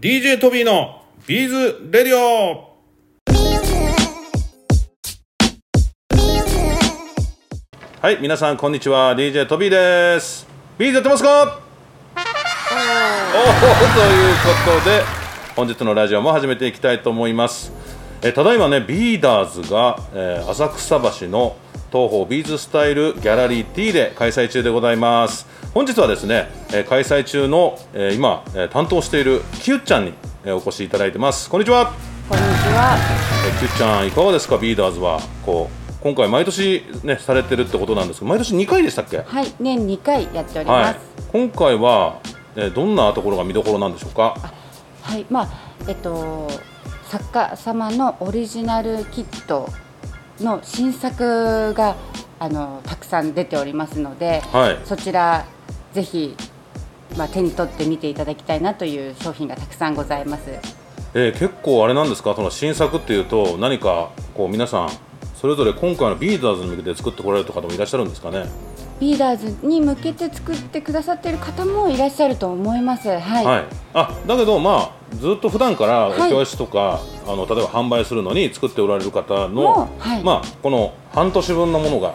DJ トビーのビーズレディオ。はい皆さんこんにちは。DJ トビーです。ビーズやってますか？おーということで本日のラジオも始めていきたいと思います。えただいまねビーダーズが、えー浅草橋の TOHO ビーズスタイルギャラリー T で開催中でございます。本日はですね、えー開催中の、えー今、えー担当しているキュッちゃんに、えーお越しいただいてます。こんにちは。こんにちは。えキュッちゃんいかがですか？ビーダーズは。こう今回毎年ねされてるってことなんですけど毎年2回でしたっけ？はい、年2回やっておりはい。ます。今回は、えーどんなところが見どころなんでしょうか？はい、まあえっと作家様のオリジナルキットの新作があのたくさん出ておりますので、はい。そちらぜひまあ手に取って見ていただきたいなという商品がたくさんございます。えー結構あれなんですか？その新作っていうと何かこう皆さんそれぞれ今回のビーダーズに向けて作ってこられる方もいらっしゃるんですかね？ビーダーズに向けて作ってくださっている方もいらっしゃると思います。はい。はい、あだけどまあずっと普段からはい教室とか、あの例えば販売するのに作っておられる方のも、はいまあこの半年分のものが、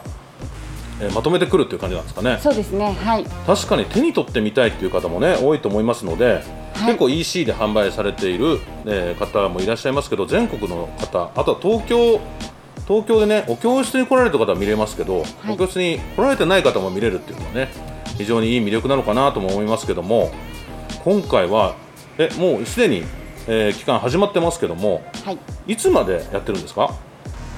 えーまとめてくるっていう感じなんですかねそうですね。はい。確かに手に取ってみたいっていう方もね多いと思いますので、はい結構 EC で販売されている、えー方もいらっしゃいますけど全国の方あとは東京東京でねお教室に来られた方は見れますけど、はいお教室に来られてない方も見れるっていうのはね非常にいい魅力なのかなとも思いますけども今回はえもうすでに、えー期間始まってますけどもはい。いつまでやってるんですか？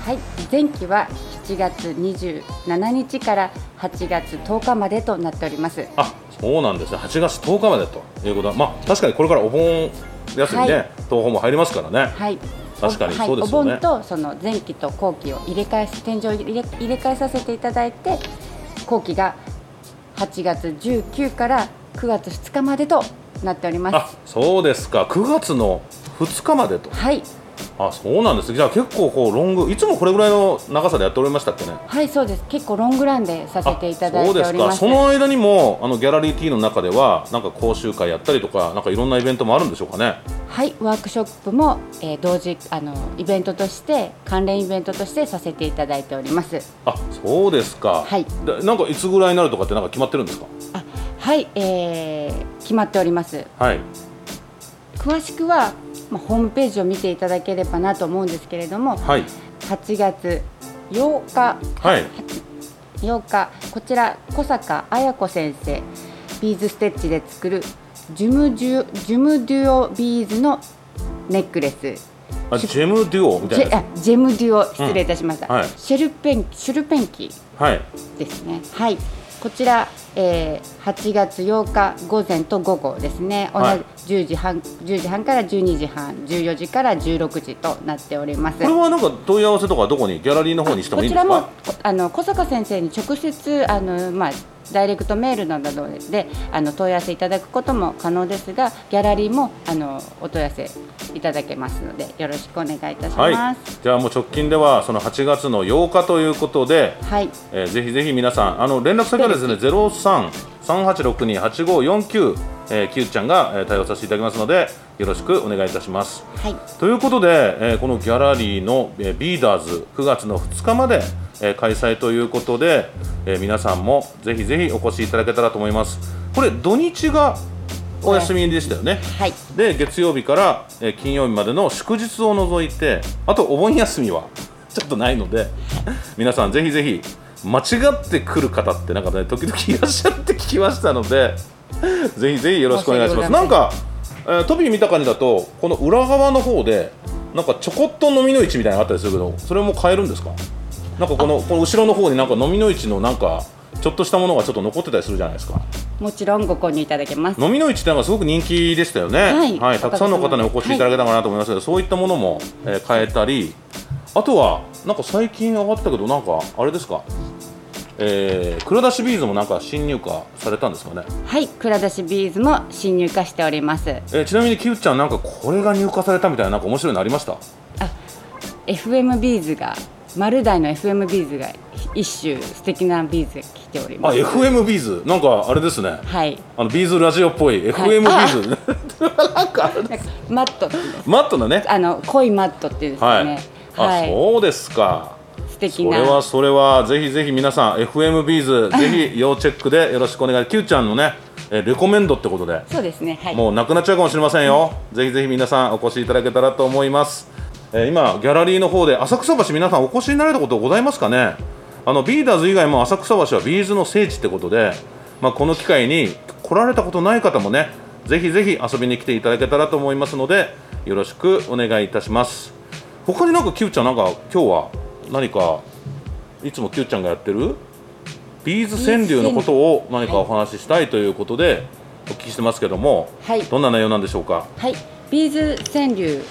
はい、前期は7月27日から8月10日までとなっております。あそうなんですね。8月10日までということはまあ確かにこれからお盆休みね、はい。東宝も入りますからね、はい。確かにそうですよね。お盆とその前期と後期を入れ替え天井を入れ入れ替えさせていただいて後期が8月19から9月2日までとなっておりまあす。そうですか。9月の2日までと。はい、あそうなんですじゃあ結構こうロングいつもこれぐらいの長さでやっておりましたっけね？はい、そうです。結構ロングランでさせていただいております。そうですかその間にもあのギャラリー T の中ではなんか講習会やったりとかなんかいろんなイベントもあるんでしょうかね？はい、ワークショップも、えー同時あのイベントとして関連イベントとしてさせていただいております。あそうですかはいでなんかいつぐらいになるとかってなんか決まってるんですか？あはい、えー決まっております。はい詳しくは、まあ、ホームページを見ていただければなと思うんですけれども、はい。8月8日、はい。8日。こちら小坂彩子先生。ビーズステッチで作るジュムデュオジュムデュオビーズのネックレス。あジェムデュオ？みたいなあジェムデュオ。失礼いたしました、うん。はい。シェルペンシュルペンキはい。ですね。はいこちら、えー、8月8日午前と午後ですね、同じはい。10時半10時半から12時半14時から16時となっております。これはなんか問い合わせとかどこにギャラリーの方にしてもいいんですか？こちらもこあの小坂先生に直接あの、まあ、ダイレクトメールなどであの問い合わせいただくことも可能ですがギャラリーもあのお問い合わせいただけますのでよろしくお願いいたします。はい。はい、じゃあもう直近ではその8月の8日ということで、えーぜひぜひ皆さんあの連絡先はですね03-3862-8549、えー、キューちゃんが、えー対応させていただきますのでよろしくお願いいたします。はい。ということで、えーこのギャラリーの、えービーダーズ9月の2日まで、えー開催ということで、えー皆さんもぜひぜひお越しいただけたらと思います。これ土日がお休みでしたよね、はい。で月曜日から、えー金曜日までの祝日を除いてあとお盆休みはちょっとないので 皆さんぜひぜひ間違ってくる方ってなんかね時々いらっしゃるって聞きましたのでぜひぜひよろしくお願いします。なんか、えートビー見た感じだとこの裏側の方でなんかちょこっと飲みの市みたいなのあったりするけどそれも買えるんですか？なんかこのこの後ろの方になんか飲みの市のなんかちょっとしたものがちょっと残ってたりするじゃないですか。もちろんご購入いただけます。飲みの市ってなんかすごく人気でしたよね、はい。たくさんの方にお越しいただけたかなと思いますけど、そういったものも、えー買えたりあとはなんか最近上がったけどなんかあれですか、えー、蔵出しビーズもなんか新入荷されたんですかね、はい、蔵出しビーズも新入荷しております。えーちなみにキューちゃんなんかこれが入荷されたみたいななんか面白いのありました？FM ビーズが丸大の FM ビーズが一種素敵なビーズが来ておりまあす FM ビーズ？なんかあれですね。はい。あのビーズラジオっぽい FM ビーズ、なんかマットマットなね。あの濃いマットっていうんですはい、かねあそうですか素敵な。それはそれはぜひぜひ皆さん FM ビーズぜひ要チェックでよろしくお願い。Q ちゃんのねえレコメンドってことで。そうですねはい。もうなくなっちゃうかもしれませんよ、ぜひぜひ皆さんお越しいただけたらと思います、えー今ギャラリーの方で浅草橋皆さんお越しになられたことございますかね？あのビーダーズ以外も浅草橋はビーズの聖地ってことで、まあ、この機会に来られたことない方もねぜひぜひ遊びに来ていただけたらと思いますのでよろしくお願いいたします。他になんか Q ちゃんなんか今日は何かいつも Q ちゃんがやってる？ビーズ川柳のことを何かお話ししたいということでお聞きしてますけども、はい。どんな内容なんでしょうか？はい、ビーズ川柳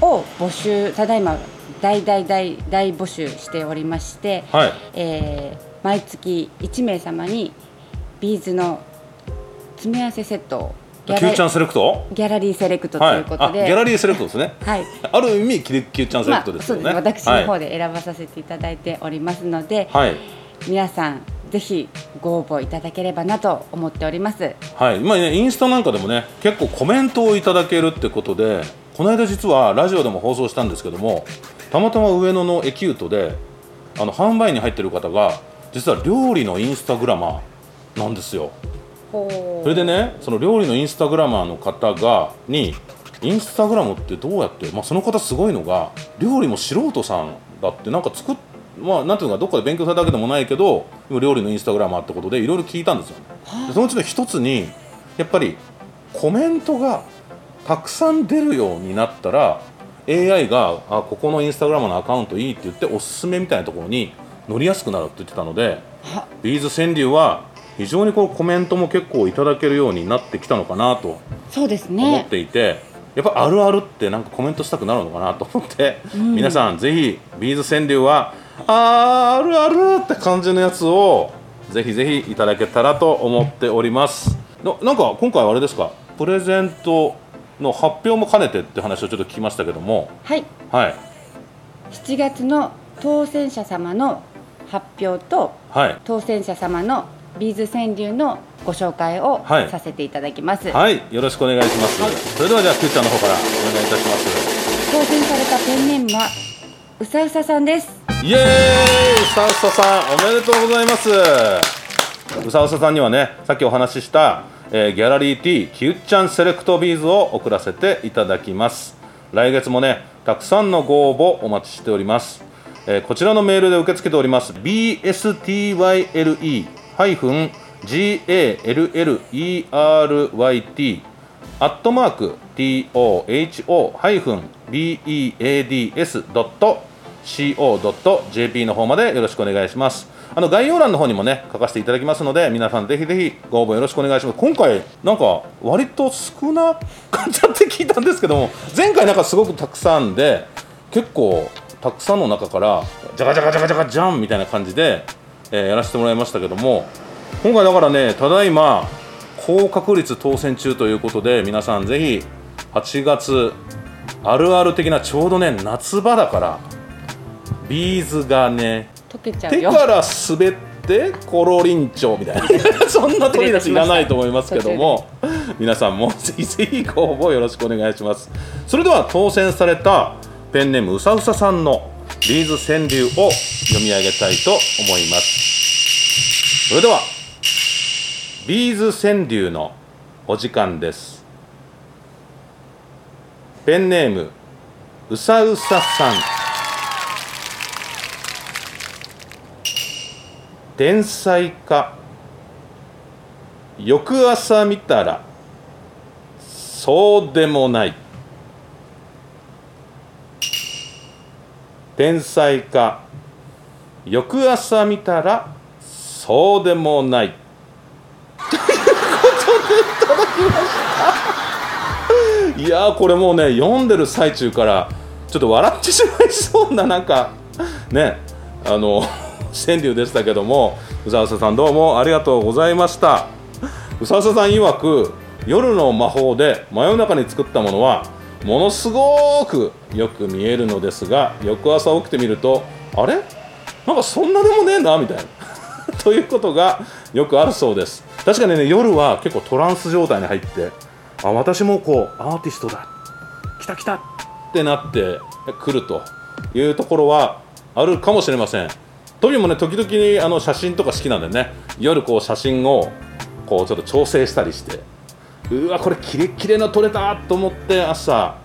を募集ただいま大大大大募集しておりまして、はい。えー毎月1名様にビーズの詰め合わせセットを Q ちゃんラセレクト？ギャラリーセレクトとはいいうことで、あギャラリーセレクトですね。はい。ある意味 Q ちゃんセレまあクトですよね、そうですね。私の方はい、で選ばさせていただいておりますので、はい。皆さんぜひご応募いただければなと思っております。はい。まあね、インスタなんかでもね結構コメントをいただけるってことでこの間実はラジオでも放送したんですけどもたまたま上野のエキュートであの販売に入ってる方が実は料理のインスタグラマーなんですよ。ほそれでねその料理のインスタグラマーの方がにインスタグラムってどうやって、まあ、その方すごいのが料理も素人さんだってなんか作っまあなんていうのかどっかで勉強されたわけでもないけど料理のインスタグラマーってことでいろいろ聞いたんですよ、でそのうちの一つにやっぱりコメントがたくさん出るようになったら AI があここのインスタグラムのアカウントいいって言っておすすめみたいなところに載りやすくなるって言ってたのではビーズ川柳は非常にこうコメントも結構いただけるようになってきたのかなとそうです思っねていて、やっぱあるあるってなんかコメントしたくなるのかなと思って、皆さんぜひビーズ川柳はあるあるって感じのやつをぜひぜひいただけたらと思っております。ななんか今回はあれですか？プレゼントの発表も兼ねてって話をちょっと聞きましたけども。はい。はい。7月の当選者様の発表とはい。当選者様のビーズ川柳のご紹介をはい。させていただきます、はい。よろしくお願いします、それではじゃあ Q ちゃんの方からお願いいたします。当選されたペンネームはうさうささんです。イエーイ。うさうささんおめでとうございます。うさうささんにはねさっきお話しした、えーギャラリー T キュッチャンセレクトビーズを送らせていただきます。来月もねたくさんのご応募お待ちしております、えーこちらのメールで受け付けております bstyle-galleryt アットマーク toho ハイフン beads.co.jp の方までよろしくお願いします。あの概要欄の方にもね書かせていただきますので皆さんぜひぜひご応募よろしくお願いします。今回なんか割と少なかったって聞いたんですけども前回なんかすごくたくさんで結構たくさんの中からジャカジャカジャカジャカジャンみたいな感じで、えーやらせてもらいましたけども今回だからねただいま高確率当選中ということで皆さんぜひ8月あるある的なちょうどね夏場だからビーズがね溶けちゃうよ。手から滑ってコロリンチョみたいな。そんな取り出しいらないと思いますけども 皆さんもぜひぜひご応募よろしくお願いします。それでは当選されたペンネームうさうささんのビーズ川柳を読み上げたいと思います。それではビーズ川柳のお時間です。ペンネームうさうささん。天才か翌朝見たらそうでもない。天才か翌朝見たらそうでもない。ということでいただきましたいやーこれもうね読んでる最中からちょっと笑ってしまいそうななんかねあの川柳でしたけども宇佐佐さんどうもありがとうございました。宇佐佐さん曰く夜の魔法で真夜中に作ったものはものすごくよく見えるのですが翌朝起きてみるとあれ？なんかそんなでもねえなみたいな。ということがよくあるそうです。確かにね夜は結構トランス状態に入ってあ私もこうアーティストだ。来た来た。ってなってくるというところはあるかもしれません。トビもね時々あの写真とか好きなんでね夜こう写真をこうちょっと調整したりしてうわこれキレッキレの撮れたと思って朝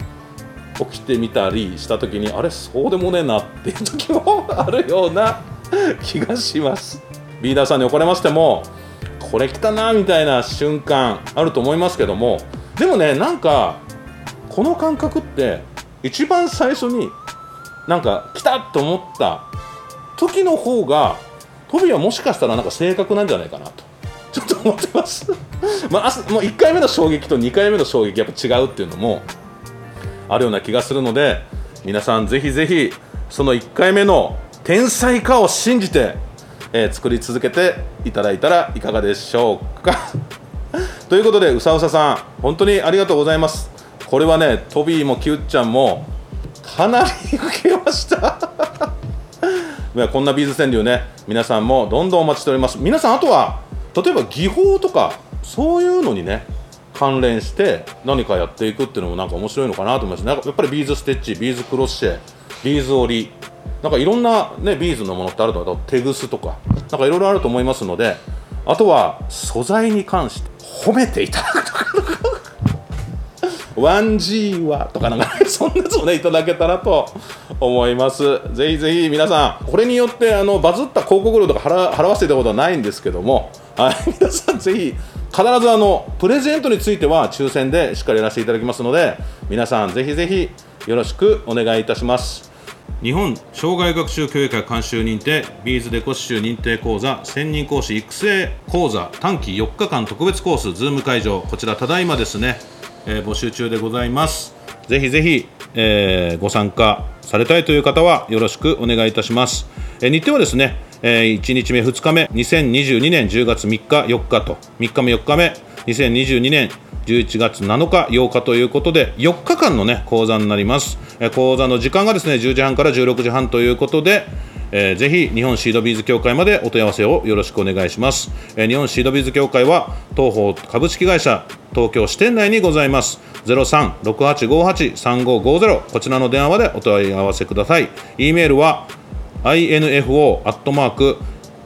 起きてみたりした時にあれそうでもねえなっていう時もあるような 気がします。リーダーさんに怒られましてもこれ来たなみたいな瞬間あると思いますけどもでもねなんかこの感覚って一番最初になんか来たと思った時の方がトビはもしかしたらなんか正確なんじゃないかなと。ちょっと思ってます。まあ、もう1回目の衝撃と2回目の衝撃やっぱ違うっていうのもあるような気がするので皆さんぜひぜひその1回目の天才かを信じて、えー、作り続けていただいたらいかがでしょうか。ということでうさうささん本当にありがとうございます。これはねトビーもキュッちゃんもかなり受けました。こんなビーズ川柳ね皆さんもどんどんお待ちしております。皆さんあとは例えば技法とかそういうのにね関連して何かやっていくっていうのもなんか面白いのかなと思いますなんかやっぱりビーズステッチビーズクロッシェビーズ織りなんかいろんなねビーズのものってあると思う。テグスとかなんかいろいろあると思いますのであとは素材に関して褒めていただくとか。1G はとかなんか、ね、そんなやつをねいただけたらと思います。ぜひぜひ皆さんこれによってあのバズった広告料とか払払わせてたことはないんですけどもはい皆さんぜひ必ずあのプレゼントについては抽選でしっかりやらせていただきますので皆さんぜひぜひよろしくお願いいたします。日本障害学習教育会監修認定ビーズデコ刺繍認定講座専任講師育成講座短期4日間特別コースズーム会場こちらただいまですね、えー、募集中でございます。ぜひぜひ、えー、ご参加されたいという方はよろしくお願いいたします、え、日程はですねえー、1日目、2日目、2022年10月3日、4日と、3日目、4日目、2022年11月7日、8日ということで、4日間のね、講座になります。えー、講座の時間がですね、10時半から16時半ということで、えー、ぜひ日本シードビーズ協会までお問い合わせをよろしくお願いします、えー、日本シードビーズ協会は東方株式会社東京支店内にございます。0368583550こちらの電話までお問い合わせください。e メールは info アットマーク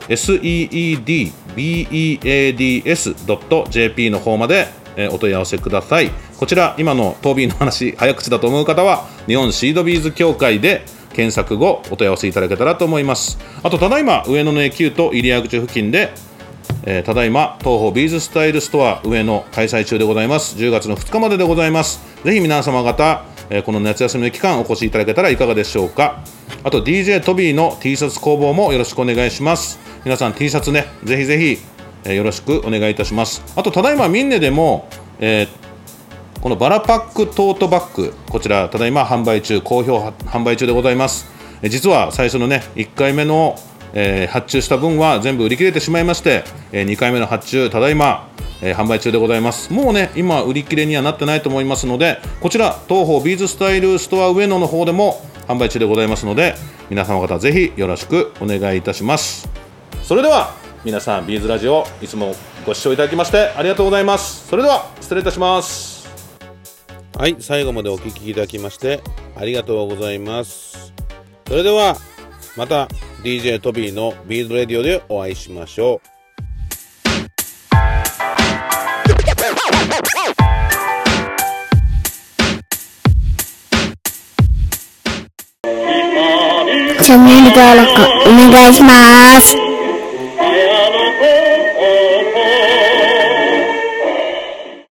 seedbeads.jp の方までお問い合わせください。こちら今のトービーの話早口だと思う方は日本シードビーズ協会で検索後お問い合わせいただけたらと思います。あとただいま上野の駅と入谷口付近でえー、ただいま TOHO ビーズスタイルストア上野開催中でございます。10月の2日まででございます。ぜひ皆様方えこの夏休みの期間お越しいただけたらいかがでしょうか。あと DJ トビーの T シャツ工房もよろしくお願いします。皆さん T シャツねぜひぜひ、えよろしくお願いいたします。あとただいまミンネでも、えー、このバラパックトートバッグこちらただいま販売中好評販売中でございます。え実は最初のね1回目の、え、発注した分は全部売り切れてしまいまして、え、2回目の発注ただいまえー、販売中でございます。もうね今売り切れにはなってないと思いますのでこちらトーホービーズスタイルストア上野の方でも販売中でございますので皆様方ぜひよろしくお願いいたします。それでは皆さんビーズラジオいつもご視聴いただきましてありがとうございます。それでは失礼いたします。はい最後までお聴きいただきましてありがとうございます。それではまた DJ トビーのビーズレディオでお会いしましょう。チャンネル登録お願いします。